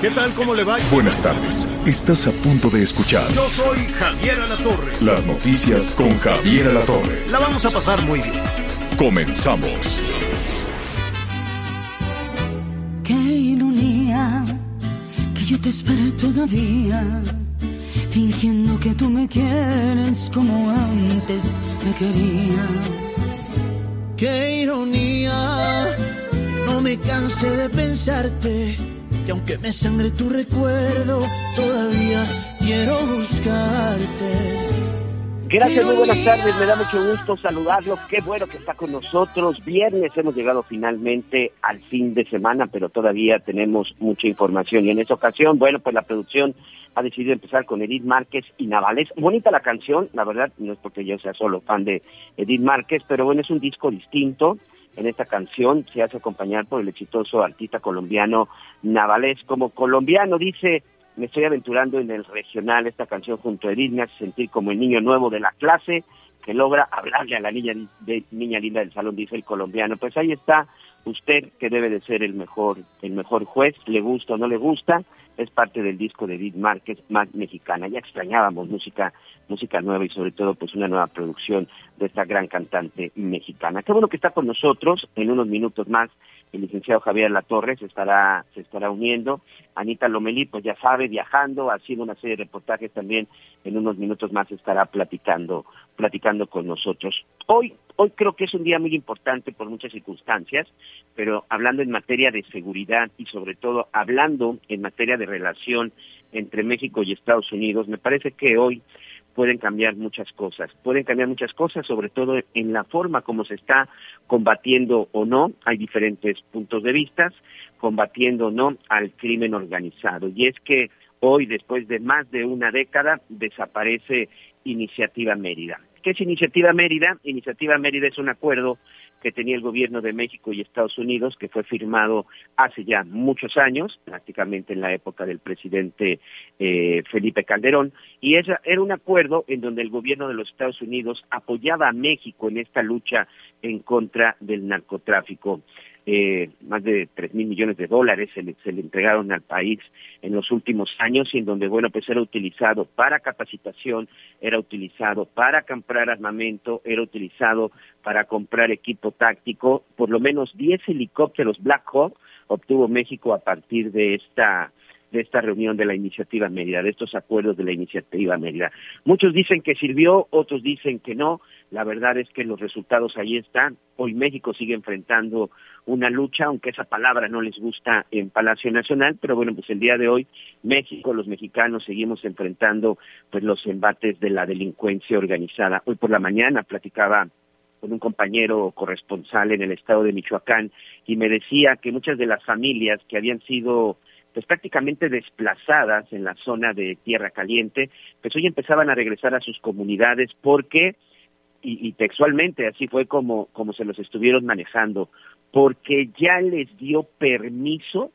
¿Qué tal? ¿Cómo le va? Buenas tardes. Estás a punto de escuchar Yo soy Javier Alatorre. las noticias con Javier Alatorre. La vamos a pasar muy bien. Comenzamos. Qué ironía que yo te espere todavía, fingiendo que tú me quieres como antes me querías. Qué ironía, no me canse de pensarte, que aunque me sangre tu recuerdo, todavía quiero buscarte. Gracias, muy buenas tardes, me da mucho gusto saludarlo, qué bueno que está con nosotros. Viernes hemos llegado finalmente al fin de semana, pero todavía tenemos mucha información y en esta ocasión, bueno, pues la producción ha decidido empezar con Edith Márquez y Navales. Bonita la canción, la verdad, no es porque yo sea solo fan de Edith Márquez, pero bueno, es un disco distinto. En esta canción se hace acompañar por el exitoso artista colombiano Navales. Como colombiano dice, me estoy aventurando en el regional, esta canción junto a Edith me hace sentir como el niño nuevo de la clase que logra hablarle a la niña, niña linda del salón, dice el colombiano. Pues ahí está usted que debe de ser el mejor, el mejor juez, le gusta o no le gusta, es parte del disco de Edith Márquez, más mexicana. Ya extrañábamos música, música nueva y sobre todo pues una nueva producción de esta gran cantante mexicana. Qué bueno que está con nosotros, en unos minutos más el licenciado Javier Latorre se estará, se estará uniendo. Anita Lomelí, pues ya sabe, viajando, haciendo una serie de reportajes también, en unos minutos más estará platicando, platicando con nosotros. Hoy, hoy creo que es un día muy importante por muchas circunstancias, pero hablando en materia de seguridad y sobre todo hablando en materia de relación entre México y Estados Unidos, me parece que hoy pueden cambiar muchas cosas. Pueden cambiar muchas cosas, sobre todo en la forma como se está combatiendo o no. Hay diferentes puntos de vista, combatiendo o no al crimen organizado. Y es que hoy, después de más de una década, desaparece Iniciativa Mérida. ¿Qué es Iniciativa Mérida? Iniciativa Mérida es un acuerdo que tenía el gobierno de México y Estados Unidos, que fue firmado hace ya muchos años, prácticamente en la época del presidente eh, Felipe Calderón, y esa, era un acuerdo en donde el gobierno de los Estados Unidos apoyaba a México en esta lucha en contra del narcotráfico. Eh, más de tres mil millones de dólares se le, se le entregaron al país en los últimos años y en donde, bueno, pues era utilizado para capacitación, era utilizado para comprar armamento, era utilizado para comprar equipo táctico, por lo menos 10 helicópteros Black Hawk obtuvo México a partir de esta de esta reunión de la iniciativa Mérida, de estos acuerdos de la iniciativa Mérida. Muchos dicen que sirvió, otros dicen que no. La verdad es que los resultados ahí están. Hoy México sigue enfrentando una lucha, aunque esa palabra no les gusta en Palacio Nacional, pero bueno, pues el día de hoy México, los mexicanos seguimos enfrentando pues los embates de la delincuencia organizada. Hoy por la mañana platicaba con un compañero corresponsal en el estado de Michoacán y me decía que muchas de las familias que habían sido pues prácticamente desplazadas en la zona de Tierra Caliente, pues hoy empezaban a regresar a sus comunidades porque, y, textualmente así fue como, como se los estuvieron manejando, porque ya les dio permiso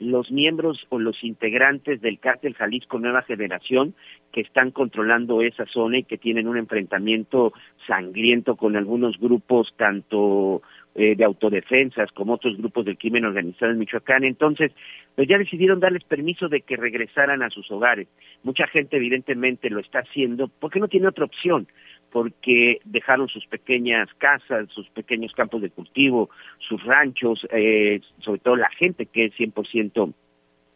los miembros o los integrantes del cártel Jalisco Nueva Generación que están controlando esa zona y que tienen un enfrentamiento sangriento con algunos grupos tanto eh, de autodefensas como otros grupos del crimen organizado en Michoacán. Entonces, pues ya decidieron darles permiso de que regresaran a sus hogares. Mucha gente evidentemente lo está haciendo porque no tiene otra opción porque dejaron sus pequeñas casas, sus pequeños campos de cultivo, sus ranchos, eh, sobre todo la gente que es 100%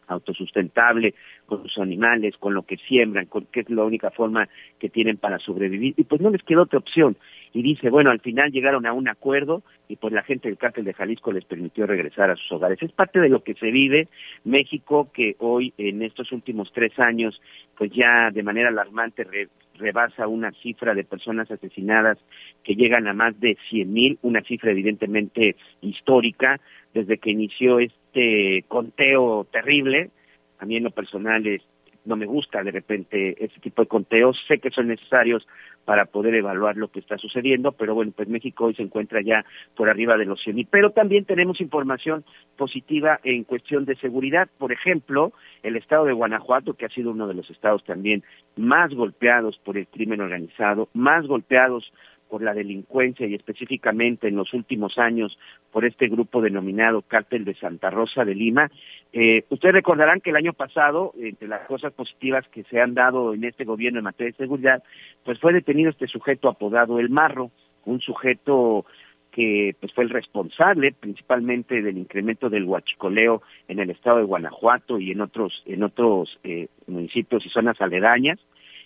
autosustentable con sus animales, con lo que siembran, con, que es la única forma que tienen para sobrevivir. Y pues no les quedó otra opción. Y dice, bueno, al final llegaron a un acuerdo y pues la gente del cártel de Jalisco les permitió regresar a sus hogares. Es parte de lo que se vive México, que hoy en estos últimos tres años, pues ya de manera alarmante re rebasa una cifra de personas asesinadas que llegan a más de 100 mil, una cifra evidentemente histórica desde que inició este conteo terrible. A mí en lo personal es, no me gusta de repente ese tipo de conteos, sé que son necesarios para poder evaluar lo que está sucediendo, pero bueno, pues México hoy se encuentra ya por arriba de los 100 Pero también tenemos información positiva en cuestión de seguridad. Por ejemplo, el estado de Guanajuato, que ha sido uno de los estados también más golpeados por el crimen organizado, más golpeados por la delincuencia y específicamente en los últimos años por este grupo denominado Cártel de Santa Rosa de Lima. Eh, ustedes recordarán que el año pasado, entre las cosas positivas que se han dado en este gobierno en materia de seguridad, pues fue detenido este sujeto apodado El Marro, un sujeto que pues fue el responsable principalmente del incremento del huachicoleo en el estado de Guanajuato y en otros en otros eh, municipios y zonas aledañas,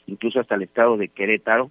incluso hasta el estado de Querétaro,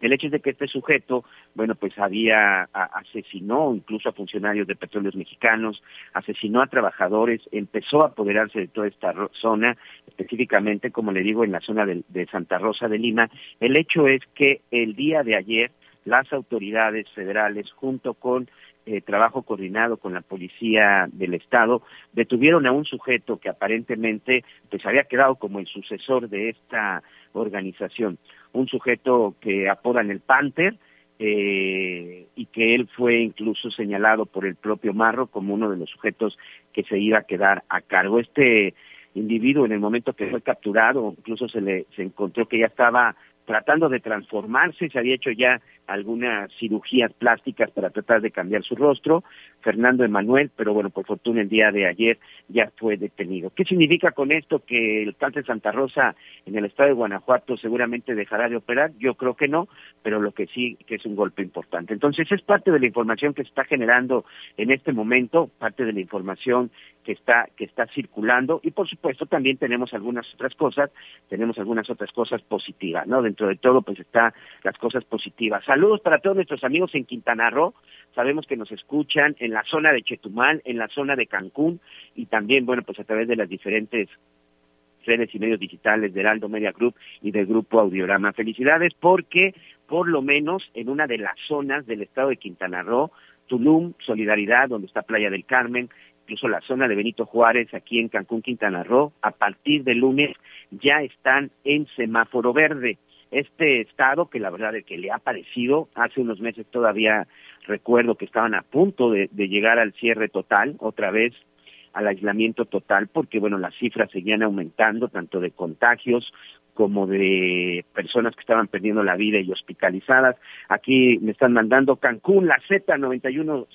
el hecho es de que este sujeto, bueno, pues había asesinó incluso a funcionarios de petróleos mexicanos, asesinó a trabajadores, empezó a apoderarse de toda esta zona, específicamente, como le digo, en la zona de, Santa Rosa de Lima. El hecho es que el día de ayer las autoridades federales, junto con eh, trabajo coordinado con la policía del estado, detuvieron a un sujeto que aparentemente pues había quedado como el sucesor de esta organización un sujeto que apodan el Panther, eh, y que él fue incluso señalado por el propio Marro como uno de los sujetos que se iba a quedar a cargo. Este individuo en el momento que fue capturado, incluso se le se encontró que ya estaba tratando de transformarse, se había hecho ya algunas cirugías plásticas para tratar de cambiar su rostro, Fernando Emanuel, pero bueno, por fortuna el día de ayer ya fue detenido. ¿Qué significa con esto que el cáncer Santa Rosa en el estado de Guanajuato seguramente dejará de operar? Yo creo que no, pero lo que sí que es un golpe importante. Entonces es parte de la información que se está generando en este momento, parte de la información que está que está circulando y por supuesto también tenemos algunas otras cosas, tenemos algunas otras cosas positivas, ¿no? Dentro de todo pues está las cosas positivas. Saludos para todos nuestros amigos en Quintana Roo. Sabemos que nos escuchan en la zona de Chetumal, en la zona de Cancún y también, bueno, pues a través de las diferentes redes y medios digitales del Aldo Media Group y del Grupo Audiorama. Felicidades porque por lo menos en una de las zonas del estado de Quintana Roo, Tulum, Solidaridad, donde está Playa del Carmen, incluso la zona de Benito Juárez, aquí en Cancún, Quintana Roo, a partir de lunes ya están en semáforo verde. Este estado, que la verdad es que le ha parecido, hace unos meses todavía recuerdo que estaban a punto de, llegar al cierre total, otra vez al aislamiento total, porque bueno, las cifras seguían aumentando, tanto de contagios como de personas que estaban perdiendo la vida y hospitalizadas. Aquí me están mandando Cancún, la Z91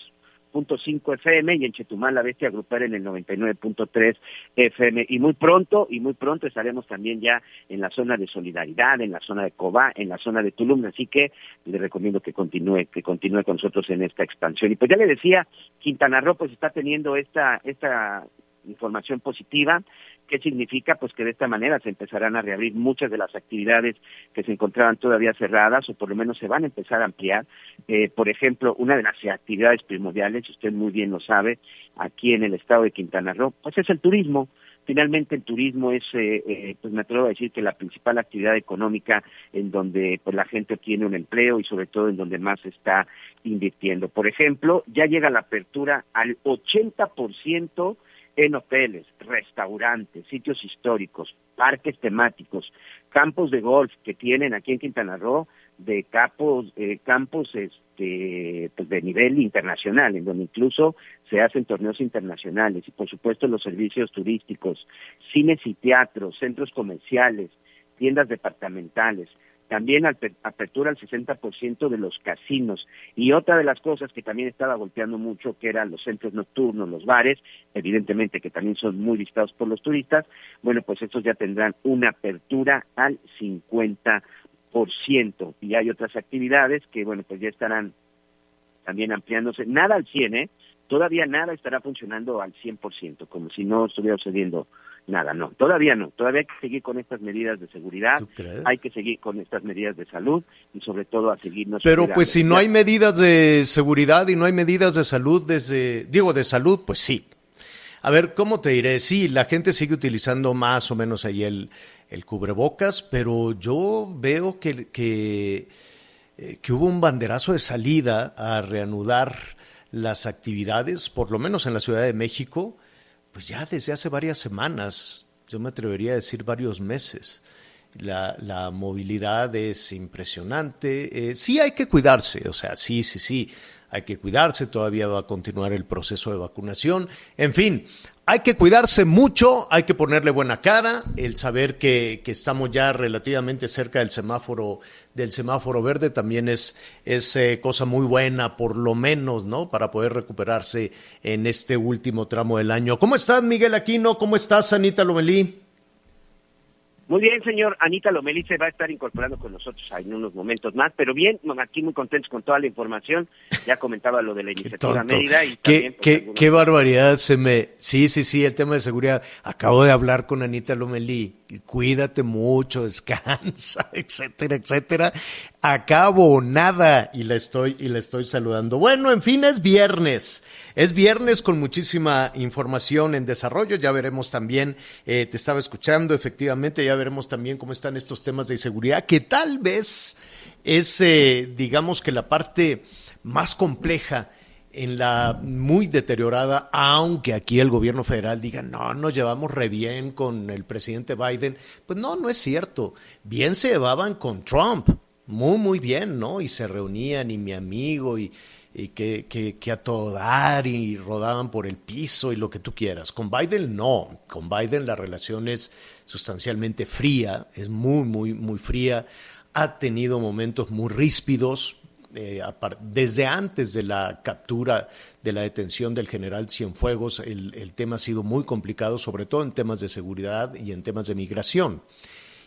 cinco FM y en Chetumal la Bestia agrupar en el 99.3 FM. Y muy pronto, y muy pronto estaremos también ya en la zona de Solidaridad, en la zona de Cobá, en la zona de Tulum. Así que le recomiendo que continúe, que continúe con nosotros en esta expansión. Y pues ya le decía, Quintana Roo pues está teniendo esta, esta información positiva. ¿Qué significa? Pues que de esta manera se empezarán a reabrir muchas de las actividades que se encontraban todavía cerradas o por lo menos se van a empezar a ampliar. Eh, por ejemplo, una de las actividades primordiales, usted muy bien lo sabe, aquí en el estado de Quintana Roo, pues es el turismo. Finalmente el turismo es, eh, eh, pues me atrevo a decir que la principal actividad económica en donde pues la gente tiene un empleo y sobre todo en donde más se está invirtiendo. Por ejemplo, ya llega la apertura al 80% en hoteles, restaurantes, sitios históricos, parques temáticos, campos de golf que tienen aquí en Quintana Roo, de campos, eh, campos este, pues de nivel internacional, en donde incluso se hacen torneos internacionales y por supuesto los servicios turísticos, cines y teatros, centros comerciales, tiendas departamentales, también apertura al 60% de los casinos. Y otra de las cosas que también estaba golpeando mucho, que eran los centros nocturnos, los bares, evidentemente que también son muy visitados por los turistas, bueno, pues estos ya tendrán una apertura al 50%. Y hay otras actividades que, bueno, pues ya estarán también ampliándose. Nada al 100, ¿eh? Todavía nada estará funcionando al 100%, como si no estuviera sucediendo nada, no, todavía no, todavía hay que seguir con estas medidas de seguridad, hay que seguir con estas medidas de salud y sobre todo a seguirnos. Pero pues si no hay medidas de seguridad y no hay medidas de salud desde, digo de salud, pues sí. A ver, ¿cómo te diré? Sí, la gente sigue utilizando más o menos ahí el, el cubrebocas, pero yo veo que, que, eh, que hubo un banderazo de salida a reanudar las actividades, por lo menos en la Ciudad de México, pues ya desde hace varias semanas, yo me atrevería a decir varios meses. La, la movilidad es impresionante. Eh, sí hay que cuidarse, o sea, sí, sí, sí, hay que cuidarse, todavía va a continuar el proceso de vacunación. En fin, hay que cuidarse mucho, hay que ponerle buena cara, el saber que, que, estamos ya relativamente cerca del semáforo, del semáforo verde también es, es eh, cosa muy buena, por lo menos, ¿no? Para poder recuperarse en este último tramo del año. ¿Cómo estás, Miguel Aquino? ¿Cómo estás, Anita Lomelí? Muy bien, señor. Anita Lomelí se va a estar incorporando con nosotros en unos momentos más, pero bien, aquí muy contentos con toda la información. Ya comentaba lo de la iniciativa Mérida y ¿Qué, también, pues, qué barbaridad se me... Sí, sí, sí, el tema de seguridad. Acabo de hablar con Anita Lomelí cuídate mucho, descansa, etcétera, etcétera. Acabo nada y la estoy y la estoy saludando. Bueno, en fin, es viernes. Es viernes con muchísima información en desarrollo. Ya veremos también, eh, te estaba escuchando, efectivamente, ya veremos también cómo están estos temas de seguridad, que tal vez es, eh, digamos que la parte más compleja en la muy deteriorada, aunque aquí el gobierno federal diga, no, nos llevamos re bien con el presidente Biden. Pues no, no es cierto. Bien se llevaban con Trump, muy, muy bien, ¿no? Y se reunían y mi amigo y, que, que, que, a todo dar y rodaban por el piso y lo que tú quieras. Con Biden no, con Biden la relación es sustancialmente fría, es muy, muy, muy fría. Ha tenido momentos muy ríspidos, eh, desde antes de la captura, de la detención del general Cienfuegos, el, el tema ha sido muy complicado, sobre todo en temas de seguridad y en temas de migración.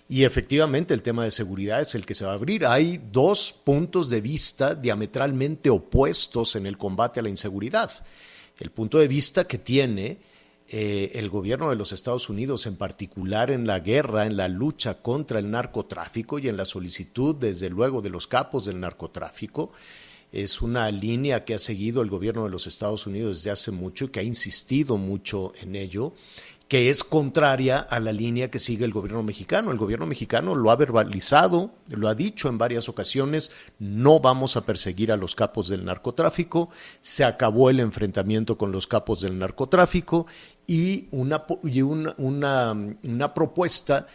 Y efectivamente el tema de seguridad es el que se va a abrir. Hay dos puntos de vista diametralmente opuestos en el combate a la inseguridad. El punto de vista que tiene eh, el gobierno de los Estados Unidos, en particular en la guerra, en la lucha contra el narcotráfico y en la solicitud, desde luego, de los capos del narcotráfico, es una línea que ha seguido el gobierno de los Estados Unidos desde hace mucho y que ha insistido mucho en ello que es contraria a la línea que sigue el gobierno mexicano. El gobierno mexicano lo ha verbalizado, lo ha dicho en varias ocasiones, no vamos a perseguir a los capos del narcotráfico, se acabó el enfrentamiento con los capos del narcotráfico y una, y una, una, propuesta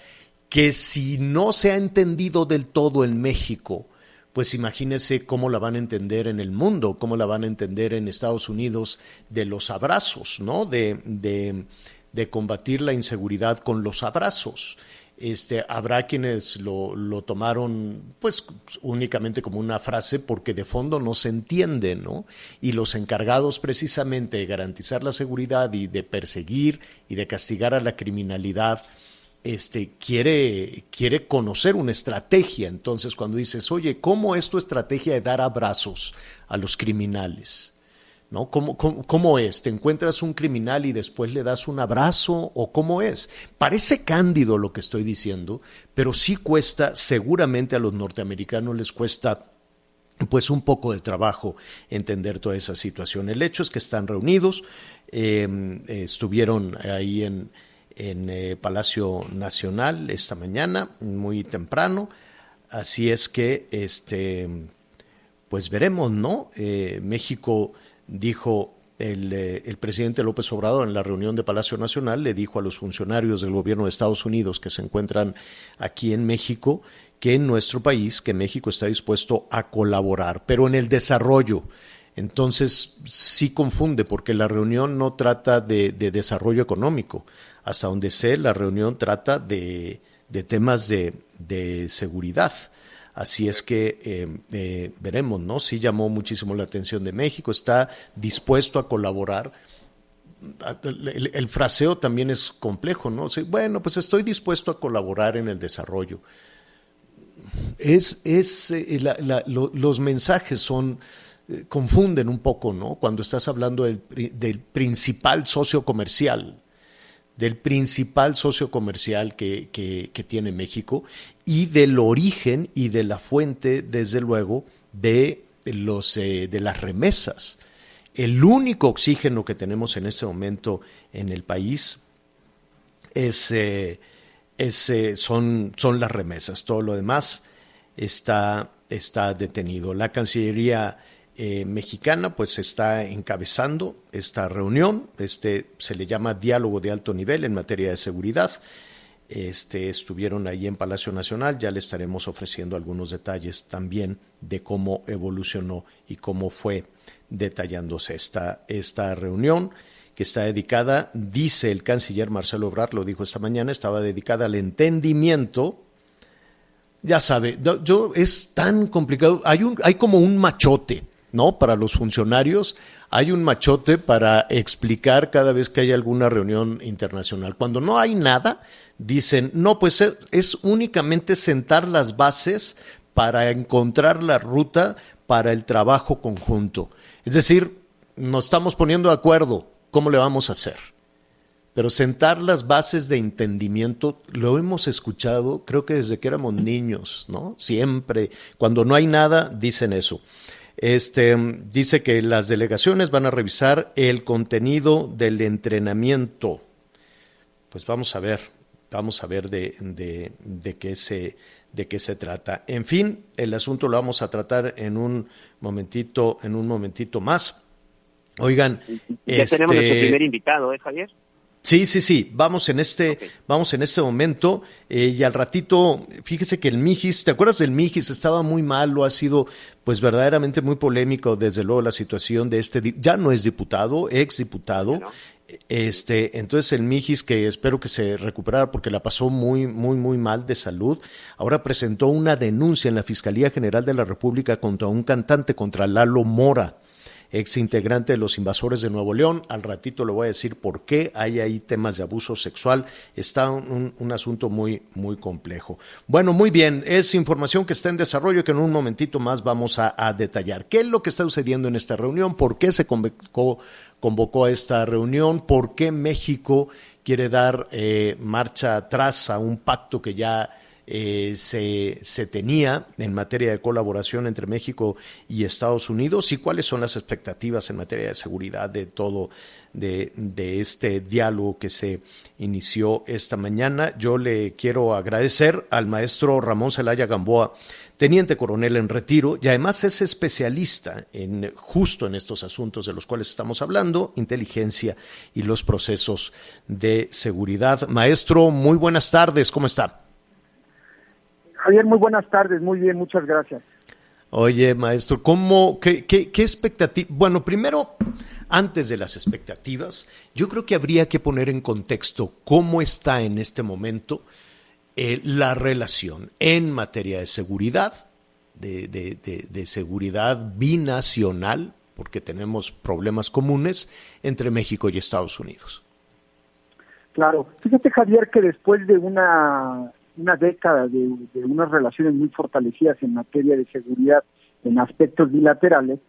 que si no se ha entendido del todo en México, pues imagínese cómo la van a entender en el mundo, cómo la van a entender en Estados Unidos de los abrazos, ¿no? De, de combatir la inseguridad con los abrazos. Este, habrá quienes lo, lo, tomaron pues únicamente como una frase porque de fondo no se entiende, ¿no? Y los encargados precisamente de garantizar la seguridad y de perseguir y de castigar a la criminalidad, este, quiere, quiere conocer una estrategia. Entonces, cuando dices, oye, ¿cómo es tu estrategia de dar abrazos a los criminales? ¿No? ¿Cómo, es? ¿Te encuentras un criminal y después le das un abrazo o cómo es? Parece cándido lo que estoy diciendo, pero sí cuesta, seguramente a los norteamericanos les cuesta pues un poco de trabajo entender toda esa situación. El hecho es que están reunidos, eh, estuvieron ahí en, en eh, Palacio Nacional esta mañana, muy temprano, así es que, este, pues veremos, ¿no? Eh, México dijo el, eh, el, presidente López Obrador en la reunión de Palacio Nacional, le dijo a los funcionarios del gobierno de Estados Unidos que se encuentran aquí en México que en nuestro país, que México está dispuesto a colaborar, pero en el desarrollo. Entonces sí confunde porque la reunión no trata de, de desarrollo económico. Hasta donde sé, la reunión trata de, temas de seguridad. Así es que eh, eh, veremos, ¿no? Sí llamó muchísimo la atención de México, está dispuesto a colaborar. El, fraseo también es complejo, ¿no? Bueno, pues estoy dispuesto a colaborar en el desarrollo. Es, es eh, los mensajes son confunden un poco, ¿no? Cuando estás hablando del principal socio comercial del principal socio comercial que, que, tiene México y del origen y de la fuente, desde luego, de, los, eh, de las remesas. El único oxígeno que tenemos en este momento en el país es, eh, ese son, son las remesas. Todo lo demás está, está detenido. La Cancillería eh, mexicana pues está encabezando esta reunión. Este se le llama diálogo de alto nivel en materia de seguridad. Este, estuvieron ahí en Palacio Nacional, ya le estaremos ofreciendo algunos detalles también de cómo evolucionó y cómo fue detallándose esta, esta reunión que está dedicada, dice el canciller Marcelo Ebrard, lo dijo esta mañana, estaba dedicada al entendimiento. Ya sabe, yo es tan complicado, hay un hay como un machote, ¿no? Para los funcionarios hay un machote para explicar cada vez que hay alguna reunión internacional. Cuando no hay nada, dicen, "No, pues es únicamente sentar las bases para encontrar la ruta para el trabajo conjunto." Es decir, nos estamos poniendo de acuerdo, ¿cómo le vamos a hacer? Pero sentar las bases de entendimiento lo hemos escuchado, creo que desde que éramos niños, ¿no? Siempre, cuando no hay nada, dicen eso. Este dice que las delegaciones van a revisar el contenido del entrenamiento. Pues vamos a ver, vamos a ver de, de, de qué se de qué se trata. En fin, el asunto lo vamos a tratar en un momentito, en un momentito más. Oigan, ya tenemos nuestro este, primer invitado, ¿eh, Javier? Sí, sí, sí. Vamos en este, vamos en este momento eh, y al ratito, fíjese que el Mijis, ¿te acuerdas del Mijis? Estaba muy mal, lo ha sido, pues verdaderamente muy polémico, desde luego la situación de este, ya no es diputado, ex diputado. Este, entonces el Mijis, que espero que se recuperara porque la pasó muy, muy, muy mal de salud, ahora presentó una denuncia en la Fiscalía General de la República contra un cantante, contra Lalo Mora ex integrante de los invasores de Nuevo León. Al ratito le voy a decir por qué hay ahí temas de abuso sexual. Está un, asunto muy, muy complejo. Bueno, muy bien, es información que está en desarrollo que en un momentito más vamos a, detallar. ¿Qué es lo que está sucediendo en esta reunión? ¿Por qué se convocó, convocó a esta reunión? ¿Por qué México quiere dar eh, marcha atrás a un pacto que ya eh, se, tenía en materia de colaboración entre México y Estados Unidos y cuáles son las expectativas en materia de seguridad de todo de, de, este diálogo que se inició esta mañana. Yo le quiero agradecer al maestro Ramón Celaya Gamboa, teniente coronel en retiro y además es especialista en justo en estos asuntos de los cuales estamos hablando, inteligencia y los procesos de seguridad. Maestro, muy buenas tardes, ¿cómo está? Javier, muy buenas tardes, muy bien, muchas gracias. Oye, maestro, ¿cómo, qué, qué, qué expectativa? Bueno, primero, antes de las expectativas, yo creo que habría que poner en contexto cómo está en este momento eh, la relación en materia de seguridad, de, de, de, seguridad binacional, porque tenemos problemas comunes entre México y Estados Unidos. Claro, fíjate Javier que después de una una década de, unas relaciones muy fortalecidas en materia de seguridad en aspectos bilaterales,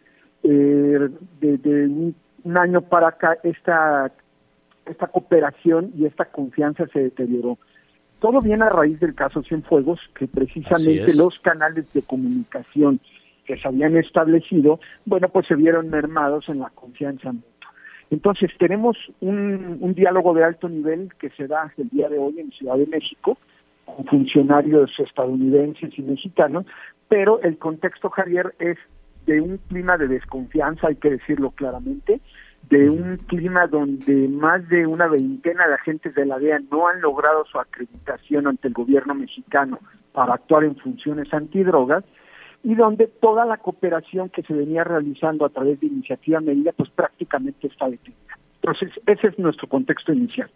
eh, de, un, año para acá esta, esta cooperación y esta confianza se deterioró. Todo viene a raíz del caso Cienfuegos, que precisamente los canales de comunicación que se habían establecido, bueno, pues se vieron mermados en la confianza mutua. Entonces, tenemos un, un diálogo de alto nivel que se da el día de hoy en Ciudad de México, con funcionarios estadounidenses y mexicanos, pero el contexto, Javier, es de un clima de desconfianza, hay que decirlo claramente, de un clima donde más de una veintena de agentes de la DEA no han logrado su acreditación ante el gobierno mexicano para actuar en funciones antidrogas y donde toda la cooperación que se venía realizando a través de iniciativa medida pues prácticamente está detenida. Entonces, ese es nuestro contexto inicial.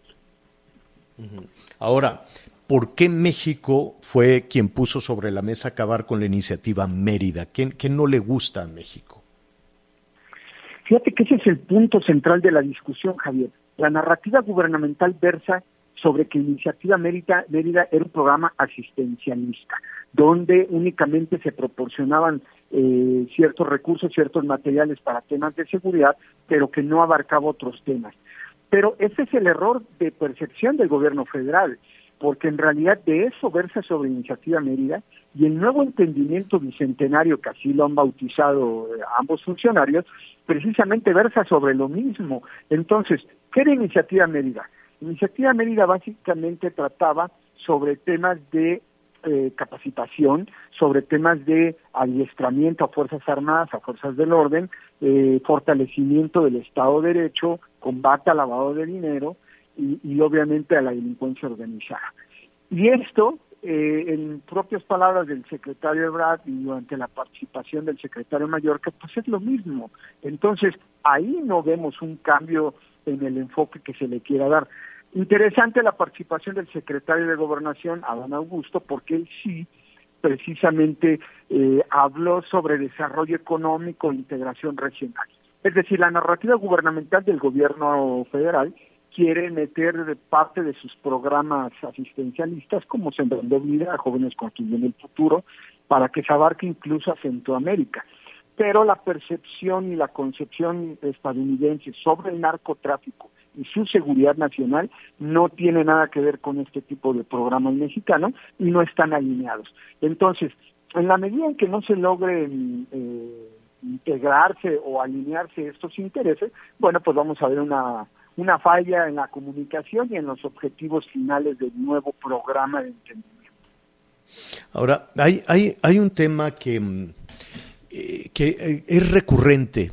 Ahora, ¿por qué México fue quien puso sobre la mesa acabar con la iniciativa Mérida? ¿Qué, no le gusta a México? Fíjate que ese es el punto central de la discusión, Javier. La narrativa gubernamental versa sobre que Iniciativa Mérida, Mérida era un programa asistencialista, donde únicamente se proporcionaban eh, ciertos recursos, ciertos materiales para temas de seguridad, pero que no abarcaba otros temas. Pero ese es el error de percepción del gobierno federal porque en realidad de eso versa sobre Iniciativa Mérida y el nuevo entendimiento bicentenario que así lo han bautizado eh, ambos funcionarios, precisamente versa sobre lo mismo. Entonces, ¿qué era Iniciativa Mérida? Iniciativa Mérida básicamente trataba sobre temas de eh, capacitación, sobre temas de adiestramiento a Fuerzas Armadas, a Fuerzas del Orden, eh, fortalecimiento del Estado de Derecho, combate al lavado de dinero y, y obviamente a la delincuencia organizada. Y esto eh, en propias palabras del secretario Ebrard y durante la participación del secretario que pues es lo mismo. Entonces, ahí no vemos un cambio en el enfoque que se le quiera dar. Interesante la participación del secretario de Gobernación, Adán Augusto, porque él sí precisamente eh, habló sobre desarrollo económico e integración regional. Es decir, la narrativa gubernamental del gobierno federal quiere meter parte de sus programas asistencialistas como Sembrando Vida a Jóvenes Construyendo el Futuro para que se abarque incluso a Centroamérica. Pero la percepción y la concepción estadounidense sobre el narcotráfico y su seguridad nacional no tiene nada que ver con este tipo de programas mexicanos y no están alineados. Entonces, en la medida en que no se logren eh, integrarse o alinearse estos intereses, bueno, pues vamos a ver una una falla en la comunicación y en los objetivos finales del nuevo programa de entendimiento. Ahora, hay, hay, hay un tema que, mm, eh, que eh, es recurrente.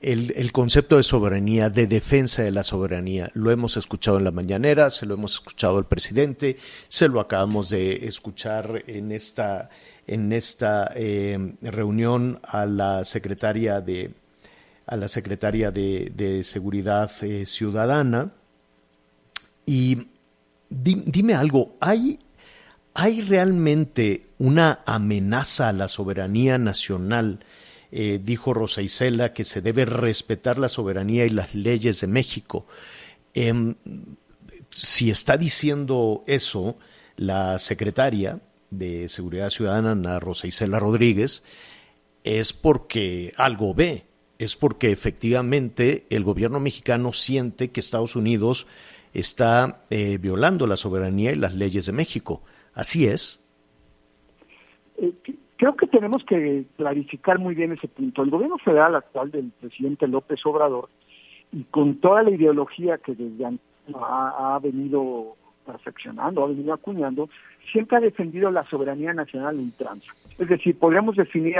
El, el, concepto de soberanía, de defensa de la soberanía. Lo hemos escuchado en la mañanera, se lo hemos escuchado al presidente, se lo acabamos de escuchar en esta, en esta eh, reunión a la secretaria de, a la secretaria de, Seguridad eh, Ciudadana. Y dime algo, ¿hay, ¿hay realmente una amenaza a la soberanía nacional? Eh, dijo Rosa Isela que se debe respetar la soberanía y las leyes de México. Em, si está diciendo eso la secretaria de Seguridad Ciudadana, Rosa Isela Rodríguez, es porque algo ve es porque efectivamente el gobierno mexicano siente que Estados Unidos está eh, violando la soberanía y las leyes de México. ¿Así es? Eh, creo que tenemos que clarificar muy bien ese punto. El gobierno federal actual del presidente López Obrador, y con toda la ideología que desde ha, ha venido perfeccionando, ha venido acuñando, siempre ha defendido la soberanía nacional en trance. Es decir, podríamos definir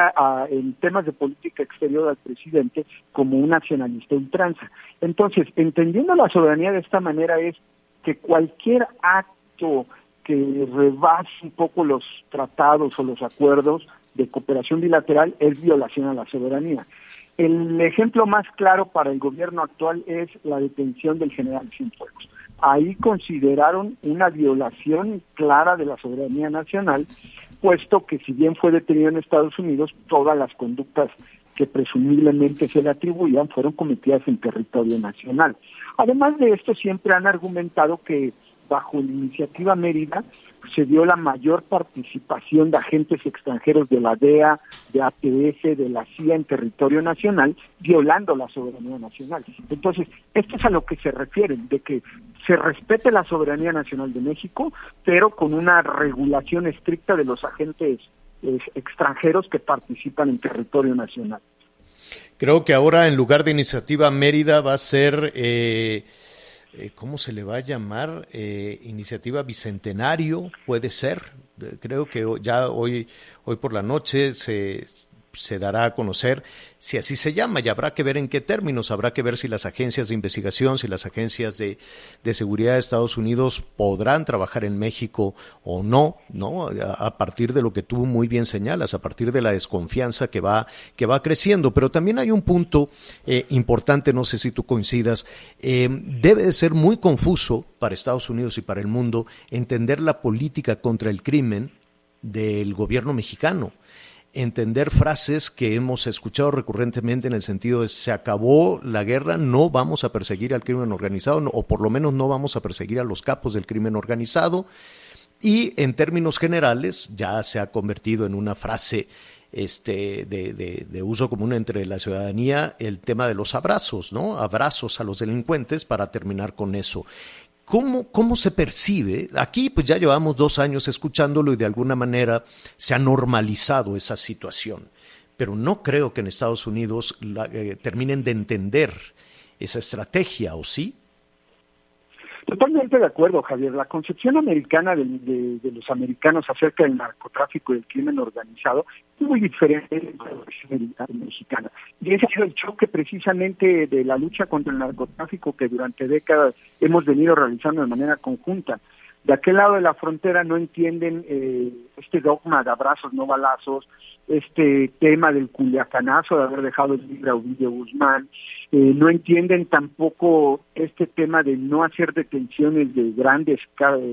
en temas de política exterior al presidente como un nacionalista ultranza. Entonces, entendiendo la soberanía de esta manera es que cualquier acto que rebase un poco los tratados o los acuerdos de cooperación bilateral es violación a la soberanía. El ejemplo más claro para el gobierno actual es la detención del general Cienfuegos ahí consideraron una violación clara de la soberanía nacional, puesto que si bien fue detenido en Estados Unidos, todas las conductas que presumiblemente se le atribuían fueron cometidas en territorio nacional. Además de esto, siempre han argumentado que bajo la iniciativa Mérida se dio la mayor participación de agentes extranjeros de la DEA, de ATF, de la CIA en territorio nacional, violando la soberanía nacional. Entonces, esto es a lo que se refieren, de que se respete la soberanía nacional de México, pero con una regulación estricta de los agentes extranjeros que participan en territorio nacional. Creo que ahora en lugar de iniciativa Mérida va a ser, eh, ¿cómo se le va a llamar? iniciativa Bicentenario, puede ser. Creo que ya hoy, hoy por la noche se, se dará a conocer si así se llama y habrá que ver en qué términos, habrá que ver si las agencias de investigación, si las agencias de, seguridad de Estados Unidos podrán trabajar en México o no, ¿no? A, partir de lo que tú muy bien señalas, a partir de la desconfianza que va, que va creciendo. Pero también hay un punto eh, importante, no sé si tú coincidas, eh, debe de ser muy confuso para Estados Unidos y para el mundo entender la política contra el crimen del gobierno mexicano entender frases que hemos escuchado recurrentemente en el sentido de se acabó la guerra, no vamos a perseguir al crimen organizado, o por lo menos no vamos a perseguir a los capos del crimen organizado. Y en términos generales ya se ha convertido en una frase este, de, de, uso común entre la ciudadanía el tema de los abrazos, ¿no? Abrazos a los delincuentes para terminar con eso. ¿Cómo, ¿Cómo se percibe? Aquí pues ya llevamos dos años escuchándolo y de alguna manera se ha normalizado esa situación, pero no creo que en Estados Unidos eh, terminen de entender esa estrategia, ¿o sí? Totalmente de acuerdo, Javier. La concepción americana de, los americanos acerca del narcotráfico y del crimen organizado es muy diferente de la concepción mexicana. Y ese ha sido el choque precisamente de la lucha contra el narcotráfico que durante décadas hemos venido realizando de manera conjunta. De aquel lado de la frontera no entienden eh, este dogma de abrazos, no balazos, este tema del culiacanazo, de haber dejado el libre a Ovidio Guzmán, eh, no entienden tampoco este tema de no hacer detenciones de grandes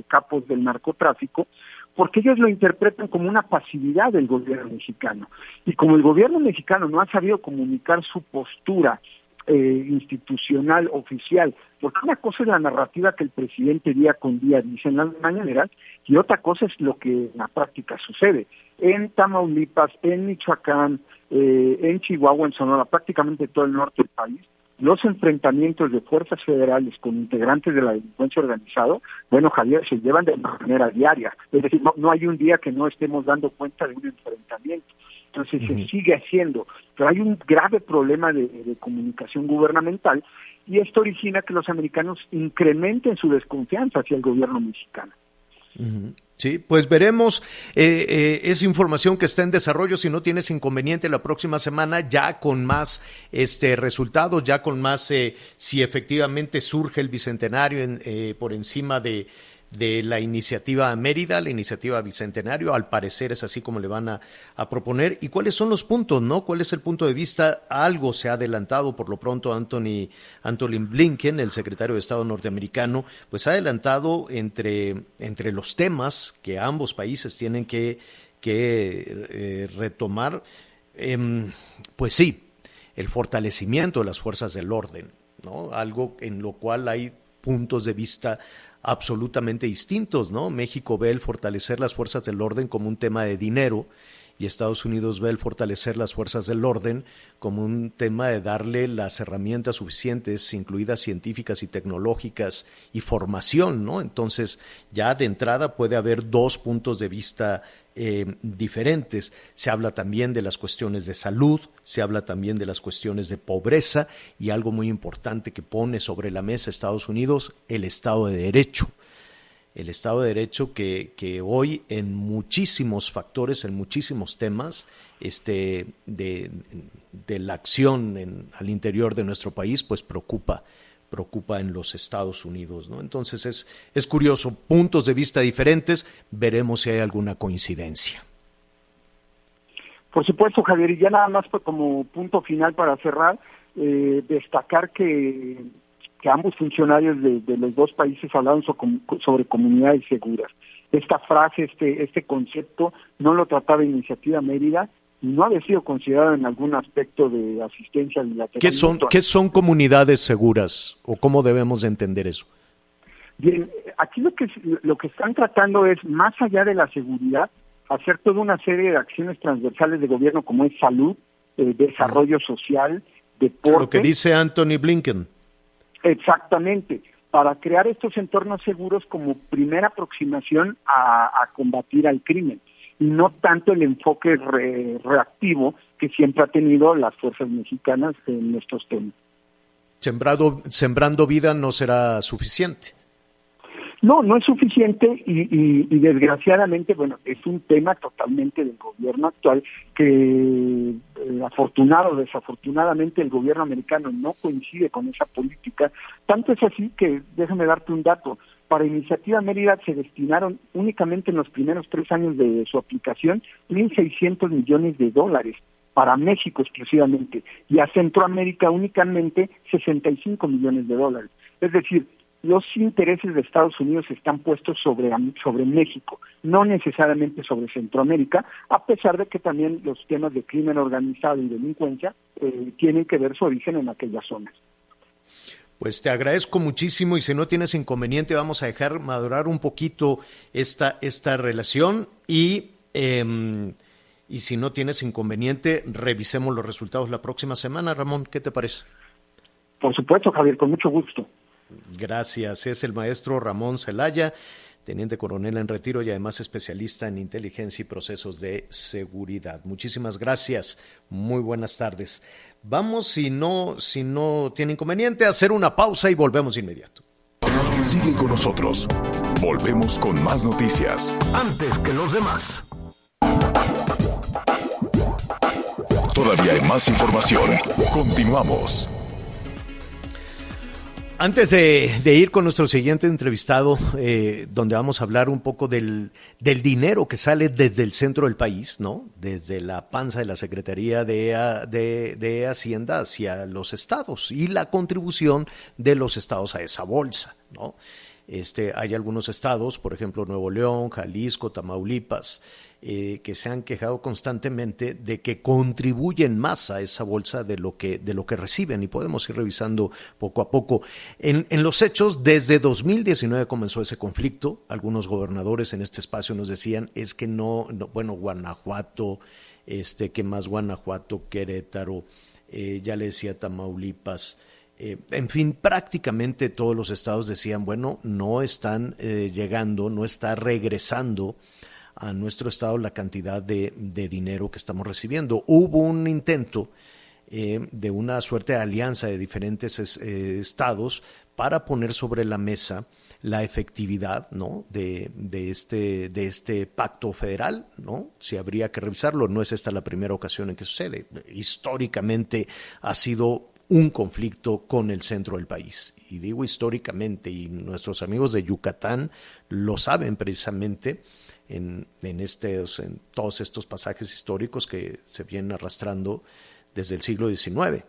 capos del narcotráfico, porque ellos lo interpretan como una pasividad del gobierno mexicano. Y como el gobierno mexicano no ha sabido comunicar su postura eh, institucional oficial, porque una cosa es la narrativa que el presidente día con día dice en las mañaneras y otra cosa es lo que en la práctica sucede. En Tamaulipas, en Michoacán, eh, en Chihuahua, en Sonora, prácticamente todo el norte del país, los enfrentamientos de fuerzas federales con integrantes de la delincuencia organizada, bueno, Javier, se llevan de manera diaria. Es decir, no hay un día que no estemos dando cuenta de un enfrentamiento. Entonces se sigue haciendo, pero hay un grave problema de, comunicación gubernamental y esto origina que los americanos incrementen su desconfianza hacia el gobierno mexicano. Sí, pues veremos. Eh, eh, es información que está en desarrollo. Si no tienes inconveniente la próxima semana, ya con más este resultados, ya con más eh, si efectivamente surge el bicentenario en, por encima de de la iniciativa Mérida, la iniciativa Bicentenario, al parecer es así como le van a, proponer. ¿Y cuáles son los puntos, no? ¿Cuál es el punto de vista? Algo se ha adelantado, por lo pronto, Anthony, Anthony Blinken, el secretario de Estado norteamericano, pues ha adelantado entre, entre los temas que ambos países tienen que, que eh, retomar, em, pues sí, el fortalecimiento de las fuerzas del orden, ¿no? Algo en lo cual hay puntos de vista absolutamente distintos, ¿no? México ve el fortalecer las fuerzas del orden como un tema de dinero y Estados Unidos ve el fortalecer las fuerzas del orden como un tema de darle las herramientas suficientes, incluidas científicas y tecnológicas y formación, ¿no? Entonces, ya de entrada puede haber dos puntos de vista eh, diferentes. Se habla también de las cuestiones de salud, se habla también de las cuestiones de pobreza y algo muy importante que pone sobre la mesa Estados Unidos, el Estado de Derecho. El Estado de Derecho que, que hoy en muchísimos factores, en muchísimos temas este, de, de la acción en, al interior de nuestro país, pues preocupa preocupa en los Estados Unidos. ¿no? Entonces es, es curioso, puntos de vista diferentes, veremos si hay alguna coincidencia. Por supuesto, Javier, y ya nada más como punto final para cerrar, eh, destacar que, que, ambos funcionarios de, de, los dos países hablaron sobre comunidades seguras. Esta frase, este, este concepto, no lo trataba Iniciativa Mérida, no había sido considerado en algún aspecto de asistencia bilateral. ¿Qué son, ¿Qué son comunidades seguras o cómo debemos de entender eso? Bien, aquí lo que, lo que están tratando es, más allá de la seguridad, hacer toda una serie de acciones transversales de gobierno como es salud, eh, desarrollo social, deporte. Lo que dice Anthony Blinken. Exactamente, para crear estos entornos seguros como primera aproximación a combatir al crimen y no tanto el enfoque reactivo que siempre ha tenido las fuerzas mexicanas en estos temas. Sembrado, sembrando vida no será suficiente. No, no es suficiente y, desgraciadamente, bueno, es un tema totalmente del gobierno actual que eh, afortunado o desafortunadamente el gobierno americano no coincide con esa política. Tanto es así que, déjame darte un dato, para Iniciativa Mérida se destinaron únicamente en los primeros tres años de su aplicación 1.600 millones de dólares para México exclusivamente y a Centroamérica únicamente 65 millones de dólares. Es decir, los intereses de Estados Unidos están puestos sobre, sobre México, no necesariamente sobre Centroamérica, a pesar de que también los temas de crimen organizado y delincuencia eh, tienen que ver su origen en aquellas zonas. Pues te agradezco muchísimo y si no tienes inconveniente vamos a dejar madurar un poquito esta, esta relación y, em, y si no tienes inconveniente revisemos los resultados la próxima semana. Ramón, ¿qué te parece? Por supuesto, Javier, con mucho gusto. Gracias. Es el maestro Ramón Celaya teniente coronel en retiro y además especialista en inteligencia y procesos de seguridad. Muchísimas gracias. Muy buenas tardes. Vamos, si no, si no tiene inconveniente, a hacer una pausa y volvemos inmediato. Sigue con nosotros. Volvemos con más noticias. Antes que los demás. Todavía hay más información. Continuamos. Antes de, ir con nuestro siguiente entrevistado, eh, donde vamos a hablar un poco del, dinero que sale desde el centro del país, ¿no? Desde la panza de la Secretaría de, de Hacienda hacia los estados y la contribución de los estados a esa bolsa, ¿no? Este, hay algunos estados, por ejemplo Nuevo León, Jalisco, Tamaulipas, eh, que se han quejado constantemente de que contribuyen más a esa bolsa de lo que, de lo que reciben y podemos ir revisando poco a poco. En, en los hechos, desde 2019 comenzó ese conflicto. Algunos gobernadores en este espacio nos decían es que no, bueno, Guanajuato, este, que más Guanajuato, Querétaro, eh, ya le decía Tamaulipas. Eh, en fin, prácticamente todos los estados decían, bueno, no están llegando, no está regresando a nuestro Estado la cantidad de, dinero que estamos recibiendo. Hubo un intento eh, de una suerte de alianza de diferentes eh, estados para poner sobre la mesa la efectividad ¿no? de, este, de este pacto federal, ¿no? Si habría que revisarlo, no es esta la primera ocasión en que sucede. Históricamente ha sido un conflicto con el centro del país. Y digo históricamente, y nuestros amigos de Yucatán lo saben precisamente, en, en, en todos estos pasajes históricos que se vienen arrastrando desde el siglo XIX.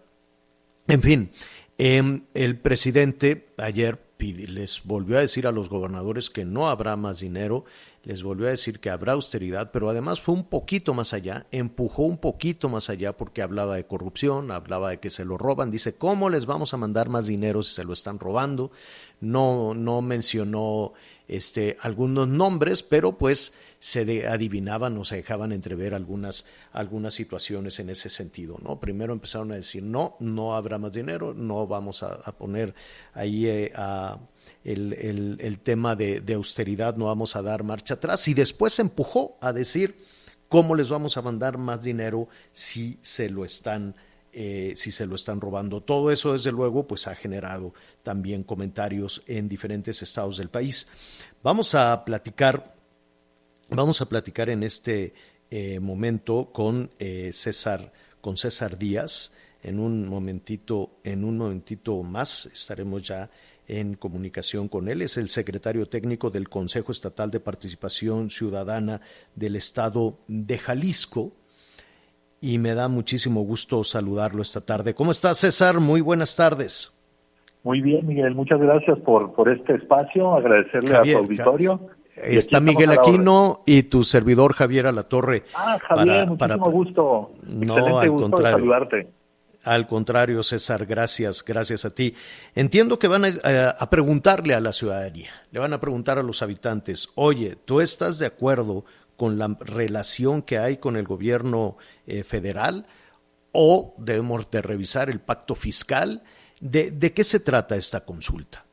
En fin, em, el presidente ayer les volvió a decir a los gobernadores que no habrá más dinero, les volvió a decir que habrá austeridad, pero además fue un poquito más allá, empujó un poquito más allá porque hablaba de corrupción, hablaba de que se lo roban, dice, ¿cómo les vamos a mandar más dinero si se lo están robando? No, no mencionó este, algunos nombres, pero pues se adivinaban o se dejaban entrever algunas, algunas situaciones en ese sentido. ¿no? Primero empezaron a decir, no, no habrá más dinero, no vamos a, poner ahí eh, el, el, tema de, austeridad, no vamos a dar marcha atrás. Y después se empujó a decir, ¿cómo les vamos a mandar más dinero si se lo están eh, si se lo están robando. Todo eso, desde luego, pues ha generado también comentarios en diferentes estados del país. Vamos a platicar, vamos a platicar en este eh, momento con eh, César, con César Díaz. En un momentito, en un momentito más estaremos ya en comunicación con él. Es el secretario técnico del Consejo Estatal de Participación Ciudadana del Estado de Jalisco y me da muchísimo gusto saludarlo esta tarde. ¿Cómo estás, César? Muy buenas tardes. Muy bien, Miguel. Muchas gracias por, por este espacio. Agradecerle a tu auditorio. Está Miguel Aquino y tu servidor Javier Alatorre. Ah, Javier, muchísimo gusto. No, al contrario. saludarte. Al contrario, César, gracias, gracias a ti. Entiendo que van a, a, preguntarle a la ciudadanía, le van a preguntar a los habitantes, oye, ¿tú estás de acuerdo con la relación que hay con el gobierno eh, federal o debemos de revisar el pacto fiscal. ¿De, qué se trata esta consulta?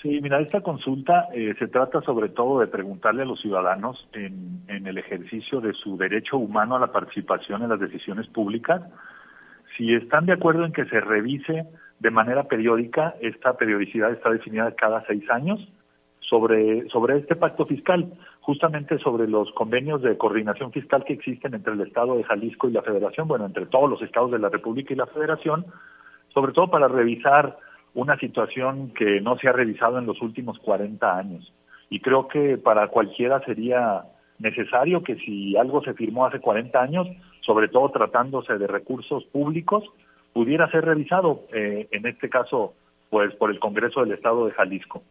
Sí, mira, esta consulta eh, se trata sobre todo de preguntarle a los ciudadanos en, el ejercicio de su derecho humano a la participación en las decisiones públicas, si están de acuerdo en que se revise de manera periódica, esta periodicidad está definida cada seis años, sobre, sobre este pacto fiscal, justamente sobre los convenios de coordinación fiscal que existen entre el Estado de Jalisco y la Federación, bueno, entre todos los estados de la República y la Federación, sobre todo para revisar una situación que no se ha revisado en los últimos 40 años. Y creo que para cualquiera sería necesario que si algo se firmó hace 40 años, sobre todo tratándose de recursos públicos, pudiera ser revisado, eh, en este caso, pues por el Congreso del Estado de Jalisco.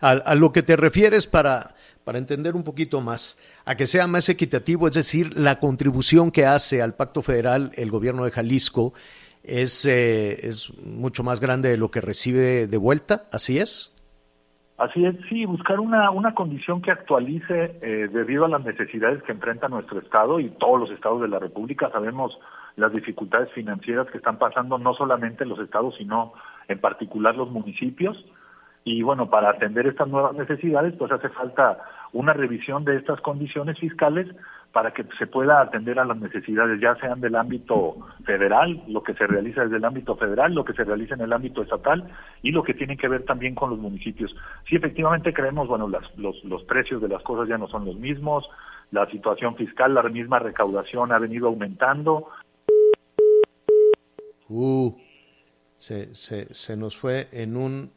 A, lo que te refieres para, para entender un poquito más, a que sea más equitativo, es decir, la contribución que hace al Pacto Federal el gobierno de Jalisco es, eh, es mucho más grande de lo que recibe de vuelta, ¿así es? Así es, sí, buscar una, una condición que actualice eh, debido a las necesidades que enfrenta nuestro Estado y todos los estados de la República. Sabemos las dificultades financieras que están pasando no solamente los estados, sino en particular los municipios. Y bueno, para atender estas nuevas necesidades, pues hace falta una revisión de estas condiciones fiscales para que se pueda atender a las necesidades, ya sean del ámbito federal, lo que se realiza desde el ámbito federal, lo que se realiza en el ámbito estatal y lo que tiene que ver también con los municipios. Sí, efectivamente creemos, bueno, las, los, los precios de las cosas ya no son los mismos, la situación fiscal, la misma recaudación ha venido aumentando. Uh, se, se, se nos fue en un,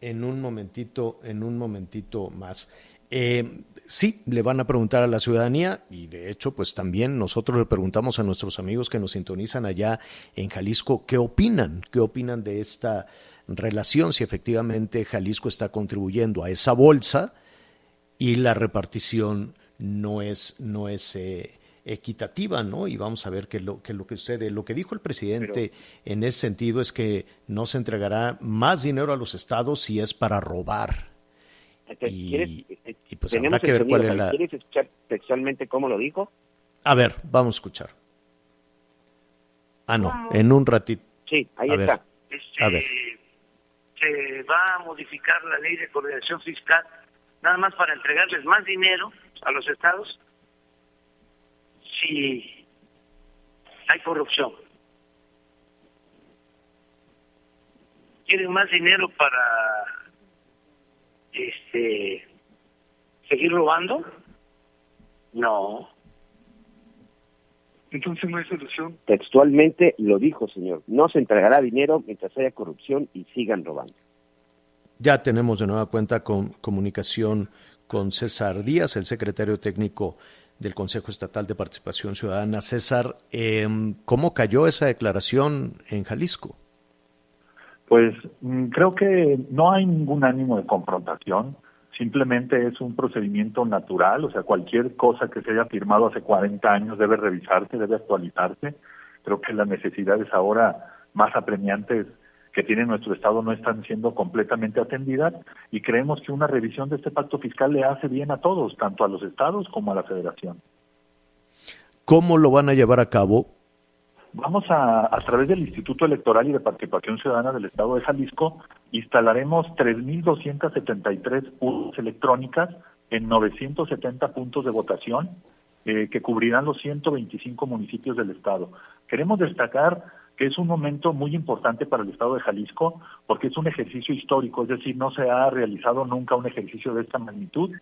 en un momentito, en un momentito más. Eh, sí, le van a preguntar a la ciudadanía y de hecho, pues también nosotros le preguntamos a nuestros amigos que nos sintonizan allá en Jalisco qué opinan, qué opinan de esta relación, si efectivamente Jalisco está contribuyendo a esa bolsa y la repartición no es, no es eh, equitativa, ¿no? Y vamos a ver qué lo, qué lo que sucede. Lo que dijo el presidente en ese sentido es que no se entregará más dinero a los estados si es para robar. Y, y pues habrá que ver cuál es la... ¿Quieres escuchar textualmente cómo lo dijo? A ver, vamos a escuchar. Ah, no, en un ratito. Sí, ahí A está. ver. A ver. se va a modificar la ley de coordinación fiscal nada más para entregarles más dinero a los estados si hay corrupción. ¿Quieren más dinero para este seguir robando? No. Entonces no hay solución. Textualmente lo dijo, señor. No se entregará dinero mientras haya corrupción y sigan robando. Ya tenemos de nueva cuenta con comunicación con César Díaz, el secretario técnico del Consejo Estatal de Participación Ciudadana. César, eh, ¿cómo cayó esa declaración en Jalisco? Pues mm, creo que no hay ningún ánimo de confrontación, simplemente es un procedimiento natural, o sea, cualquier cosa que se haya firmado hace 40 años debe revisarse, debe actualizarse. Creo que las necesidades ahora más apremiantes que tiene nuestro Estado no están siendo completamente atendidas y creemos que una revisión de este pacto fiscal le hace bien a todos, tanto a los estados como a la federación. ¿Cómo lo van a llevar a cabo? Vamos a, a través del Instituto Electoral y de Participación Ciudadana del Estado de Jalisco, instalaremos 3.273 urnas electrónicas en 970 puntos de votación eh, que cubrirán los 125 municipios del Estado. Queremos destacar que es un momento muy importante para el Estado de Jalisco porque es un ejercicio histórico, es decir, no se ha realizado nunca un ejercicio de esta magnitud,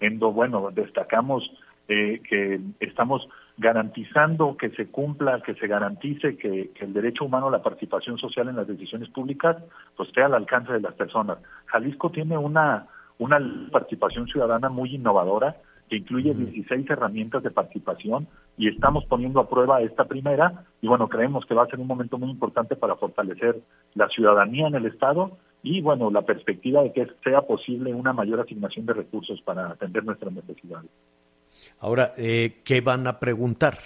en donde, bueno, destacamos eh, que estamos garantizando que se cumpla, que se garantice que, que, el derecho humano a la participación social en las decisiones públicas pues esté al alcance de las personas. Jalisco tiene una, una participación ciudadana muy innovadora que incluye 16 herramientas de participación y estamos poniendo a prueba esta primera y bueno, creemos que va a ser un momento muy importante para fortalecer la ciudadanía en el Estado y bueno, la perspectiva de que sea posible una mayor asignación de recursos para atender nuestras necesidades. Ahora, eh, ¿qué van a preguntar?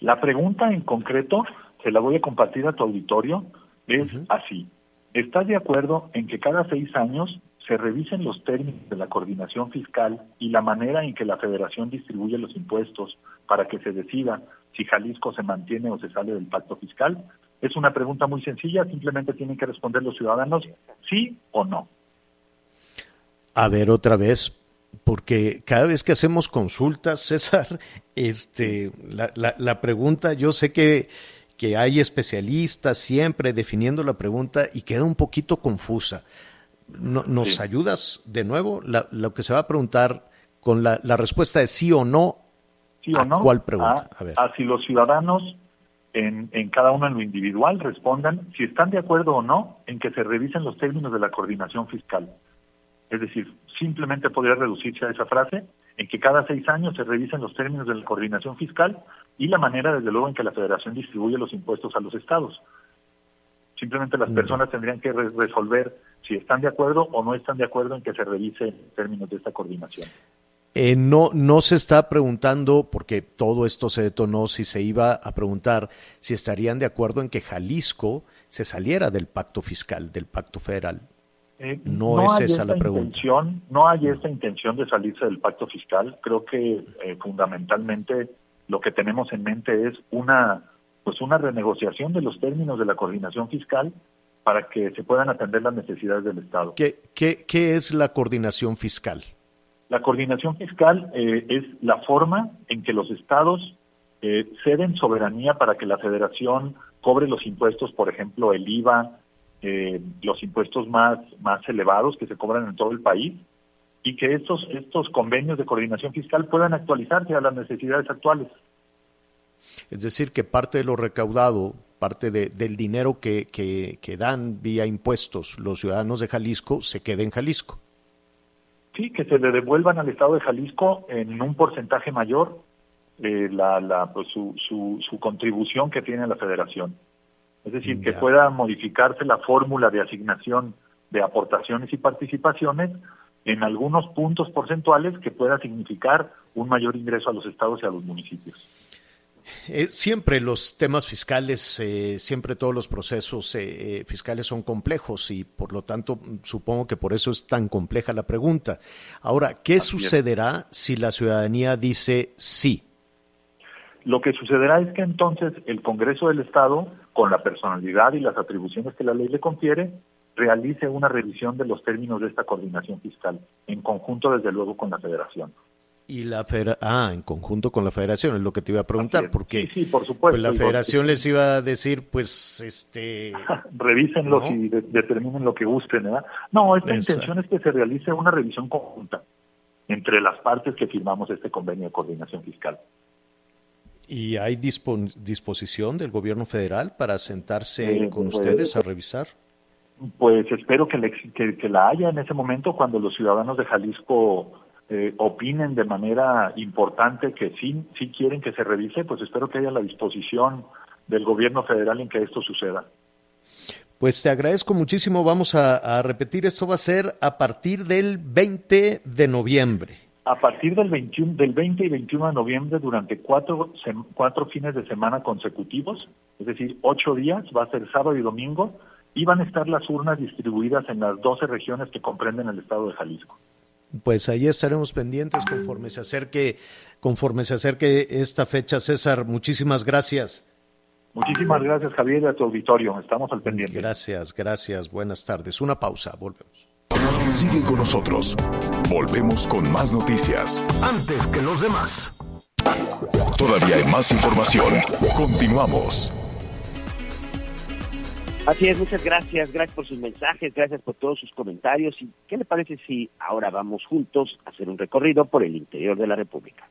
La pregunta en concreto, se la voy a compartir a tu auditorio, es uh -huh. así. ¿Estás de acuerdo en que cada seis años se revisen los términos de la coordinación fiscal y la manera en que la federación distribuye los impuestos para que se decida si Jalisco se mantiene o se sale del pacto fiscal? Es una pregunta muy sencilla, simplemente tienen que responder los ciudadanos sí o no. A ver, otra vez, porque cada vez que hacemos consultas, César, este, la, la, la pregunta, yo sé que, que hay especialistas siempre definiendo la pregunta y queda un poquito confusa. No, ¿Nos sí. ayudas de nuevo? La, lo que se va a preguntar con la, la respuesta de sí o no. ¿Sí o no? ¿Cuál pregunta? A, a, ver. a si los ciudadanos en, en, cada uno en lo individual respondan si están de acuerdo o no en que se revisen los términos de la coordinación fiscal. Es decir, simplemente podría reducirse a esa frase en que cada seis años se revisen los términos de la coordinación fiscal y la manera, desde luego, en que la federación distribuye los impuestos a los estados. Simplemente las personas tendrían que re resolver si están de acuerdo o no están de acuerdo en que se revise en términos de esta coordinación. Eh, no, no se está preguntando, porque todo esto se detonó, si se iba a preguntar si estarían de acuerdo en que Jalisco se saliera del pacto fiscal, del pacto federal. Eh, no, no, es esa la pregunta. No hay esta intención de salirse del pacto fiscal. Creo que eh, fundamentalmente lo que tenemos en mente es una pues una renegociación de los términos de la coordinación fiscal para que se puedan atender las necesidades del Estado. ¿Qué, qué, qué es la coordinación fiscal? La coordinación fiscal eh, es la forma en que los estados eh, ceden soberanía para que la federación cobre los impuestos, por ejemplo, el IVA, eh, los impuestos más, más elevados que se cobran en todo el país, y que estos, estos convenios de coordinación fiscal puedan actualizarse a las necesidades actuales. Es decir, que parte de lo recaudado, parte de, del dinero que, que, que dan vía impuestos los ciudadanos de Jalisco, se quede en Jalisco. Sí, que se le devuelvan al Estado de Jalisco en un porcentaje mayor eh, la, la, pues, su, su, su, contribución que tiene la federación. Es decir, que pueda modificarse la fórmula de asignación de aportaciones y participaciones en algunos puntos porcentuales que pueda significar un mayor ingreso a los estados y a los municipios. Eh, siempre los temas fiscales, eh, siempre todos los procesos eh, fiscales son complejos y por lo tanto supongo que por eso es tan compleja la pregunta. Ahora, ¿qué sucederá si la ciudadanía dice sí? Lo que sucederá es que entonces el Congreso del Estado, con la personalidad y las atribuciones que la ley le confiere, realice una revisión de los términos de esta coordinación fiscal, en conjunto desde luego con la Federación. Y la federa ah, en conjunto con la federación, es lo que te iba a preguntar, porque sí, por supuesto, pues la federación les iba a decir, pues, este... Revísenlos ¿no? y de determinen lo que gusten, ¿verdad? No, esta intención es que se realice una revisión conjunta entre las partes que firmamos este convenio de coordinación fiscal. ¿Y hay disposición del gobierno federal para sentarse eh, con pues, ustedes a revisar? Pues espero que, le, que, que la haya en ese momento cuando los ciudadanos de Jalisco eh, opinen de manera importante que sí, sí quieren que se revise, pues espero que haya la disposición del gobierno federal en que esto suceda. Pues te agradezco muchísimo. Vamos a, a, repetir, esto va a ser a partir del 20 de noviembre. A partir del, 21, del 20 y 21 de noviembre, durante cuatro, cuatro fines de semana consecutivos, es decir, ocho días, va a ser sábado y domingo, y van a estar las urnas distribuidas en las 12 regiones que comprenden el estado de Jalisco pues ahí estaremos pendientes conforme se acerque, conforme se acerque esta fecha. César, muchísimas gracias. Muchísimas gracias, Javier, y a tu auditorio. Estamos al pendiente. Gracias, gracias. Buenas tardes. Una pausa. Volvemos. Sigue con nosotros. Volvemos con más noticias. Antes que los demás. Todavía hay más información. Continuamos. Así es, muchas gracias, gracias por sus mensajes, gracias por todos sus comentarios. ¿Y qué le parece si ahora vamos juntos a hacer un recorrido por el interior de la República?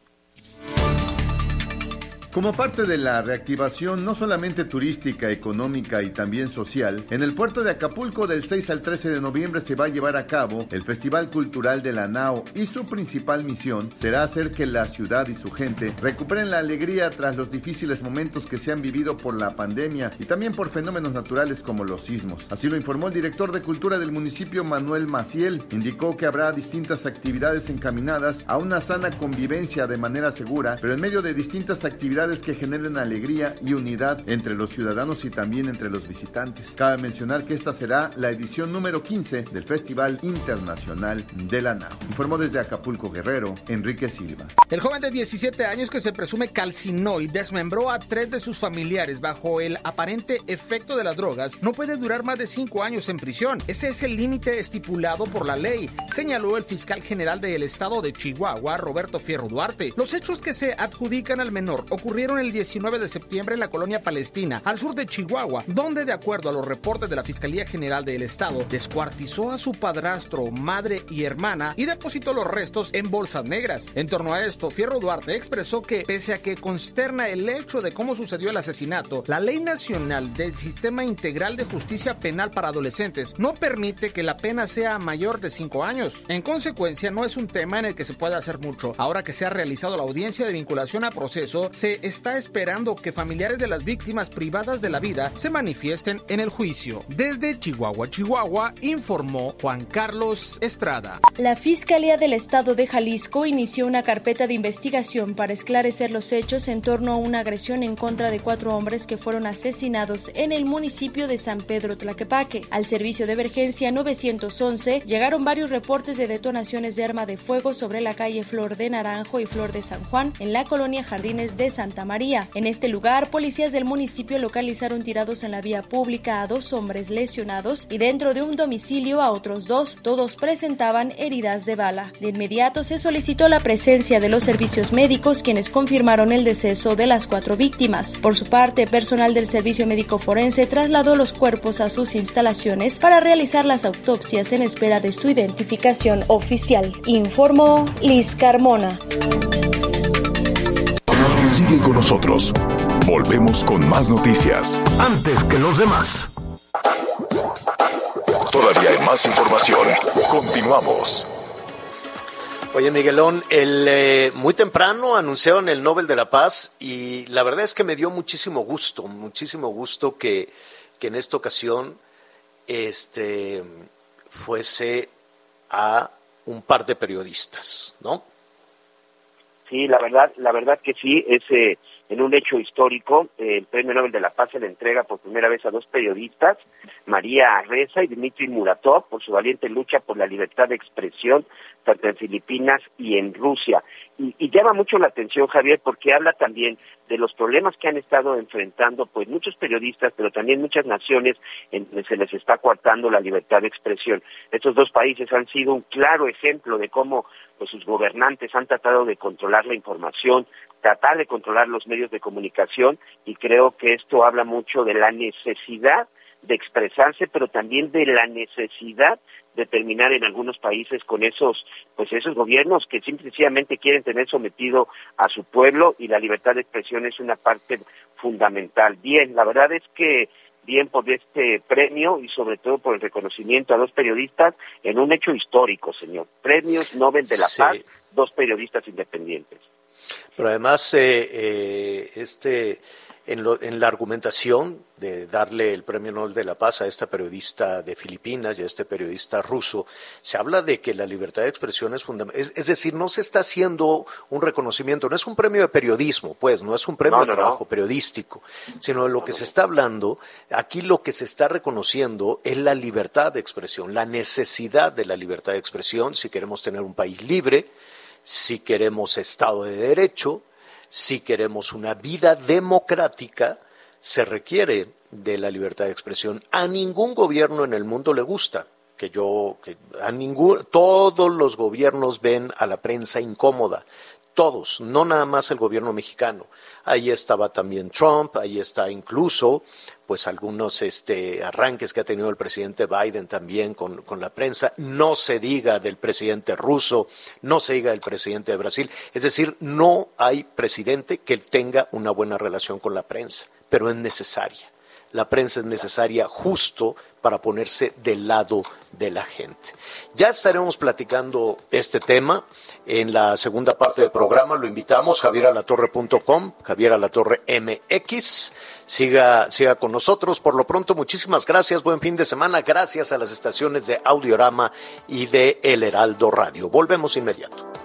Como parte de la reactivación no solamente turística, económica y también social, en el puerto de Acapulco del 6 al 13 de noviembre se va a llevar a cabo el Festival Cultural de la Nao y su principal misión será hacer que la ciudad y su gente recuperen la alegría tras los difíciles momentos que se han vivido por la pandemia y también por fenómenos naturales como los sismos. Así lo informó el director de Cultura del municipio Manuel Maciel. Indicó que habrá distintas actividades encaminadas a una sana convivencia de manera segura, pero en medio de distintas actividades que generen alegría y unidad entre los ciudadanos y también entre los visitantes. Cabe mencionar que esta será la edición número 15 del Festival Internacional de la NAO. Informó desde Acapulco Guerrero, Enrique Silva. El joven de 17 años que se presume calcinó y desmembró a tres de sus familiares bajo el aparente efecto de las drogas no puede durar más de cinco años en prisión. Ese es el límite estipulado por la ley, señaló el fiscal general del estado de Chihuahua, Roberto Fierro Duarte. Los hechos que se adjudican al menor ocurrieron el 19 de septiembre en la colonia palestina, al sur de Chihuahua, donde de acuerdo a los reportes de la Fiscalía General del Estado, descuartizó a su padrastro, madre y hermana y depositó los restos en bolsas negras. En torno a esto, Fierro Duarte expresó que, pese a que consterna el hecho de cómo sucedió el asesinato, la Ley Nacional del Sistema Integral de Justicia Penal para Adolescentes no permite que la pena sea mayor de 5 años. En consecuencia, no es un tema en el que se pueda hacer mucho. Ahora que se ha realizado la audiencia de vinculación a proceso, se está esperando que familiares de las víctimas privadas de la vida se manifiesten en el juicio. Desde Chihuahua, Chihuahua, informó Juan Carlos Estrada. La Fiscalía del Estado de Jalisco inició una carpeta de investigación para esclarecer los hechos en torno a una agresión en contra de cuatro hombres que fueron asesinados en el municipio de San Pedro Tlaquepaque. Al servicio de emergencia 911 llegaron varios reportes de detonaciones de arma de fuego sobre la calle Flor de Naranjo y Flor de San Juan en la colonia Jardines de San Santa María. En este lugar, policías del municipio localizaron tirados en la vía pública a dos hombres lesionados y dentro de un domicilio a otros dos. Todos presentaban heridas de bala. De inmediato se solicitó la presencia de los servicios médicos quienes confirmaron el deceso de las cuatro víctimas. Por su parte, personal del Servicio Médico Forense trasladó los cuerpos a sus instalaciones para realizar las autopsias en espera de su identificación oficial. Informó Liz Carmona. Sigue con nosotros. Volvemos con más noticias. Antes que los demás. Todavía hay más información. Continuamos. Oye, Miguelón, el, eh, muy temprano anunciaron el Nobel de la Paz y la verdad es que me dio muchísimo gusto, muchísimo gusto que, que en esta ocasión este, fuese a un par de periodistas, ¿no? Sí, la verdad, la verdad que sí, es eh, en un hecho histórico, eh, el Premio Nobel de la Paz se le entrega por primera vez a dos periodistas, María Reza y Dmitry Muratov, por su valiente lucha por la libertad de expresión, tanto en Filipinas y en Rusia. Y, y, llama mucho la atención, Javier, porque habla también de los problemas que han estado enfrentando pues muchos periodistas, pero también muchas naciones en donde se les está coartando la libertad de expresión. Estos dos países han sido un claro ejemplo de cómo pues sus gobernantes han tratado de controlar la información, tratar de controlar los medios de comunicación y creo que esto habla mucho de la necesidad de expresarse, pero también de la necesidad de terminar en algunos países con esos, pues esos gobiernos que simplemente quieren tener sometido a su pueblo y la libertad de expresión es una parte fundamental. Bien, la verdad es que bien por este premio y sobre todo por el reconocimiento a dos periodistas en un hecho histórico, señor. Premios Nobel de la sí. Paz, dos periodistas independientes. Pero además, eh, eh, este en, lo, en, la argumentación de darle el Premio Nobel de la Paz a esta periodista de Filipinas y a este periodista ruso, se habla de que la libertad de expresión es fundamental. Es, es, decir, no se está haciendo un reconocimiento, no es un premio de periodismo, pues, no es un premio no, no, de trabajo no. periodístico, sino de lo que se está hablando, aquí lo que se está reconociendo es la libertad de expresión, la necesidad de la libertad de expresión si queremos tener un país libre, si queremos Estado de Derecho, si queremos una vida democrática, se requiere de la libertad de expresión. A ningún gobierno en el mundo le gusta que yo, a ningún, todos los gobiernos ven a la prensa incómoda, todos, no nada más el gobierno mexicano. Ahí estaba también Trump, ahí está incluso pues algunos este, arranques que ha tenido el presidente Biden también con, con, la prensa, no se diga del presidente ruso, no se diga del presidente de Brasil, es decir, no hay presidente que tenga una buena relación con la prensa, pero es necesaria. La prensa es necesaria justo para ponerse del lado de la gente. Ya estaremos platicando este tema en la segunda parte del programa. Lo invitamos, javieralatorre.com, Javier Alatorre MX. Siga, siga con nosotros. Por lo pronto, muchísimas gracias. Buen fin de semana. Gracias a las estaciones de Audiorama y de El Heraldo Radio. Volvemos inmediato.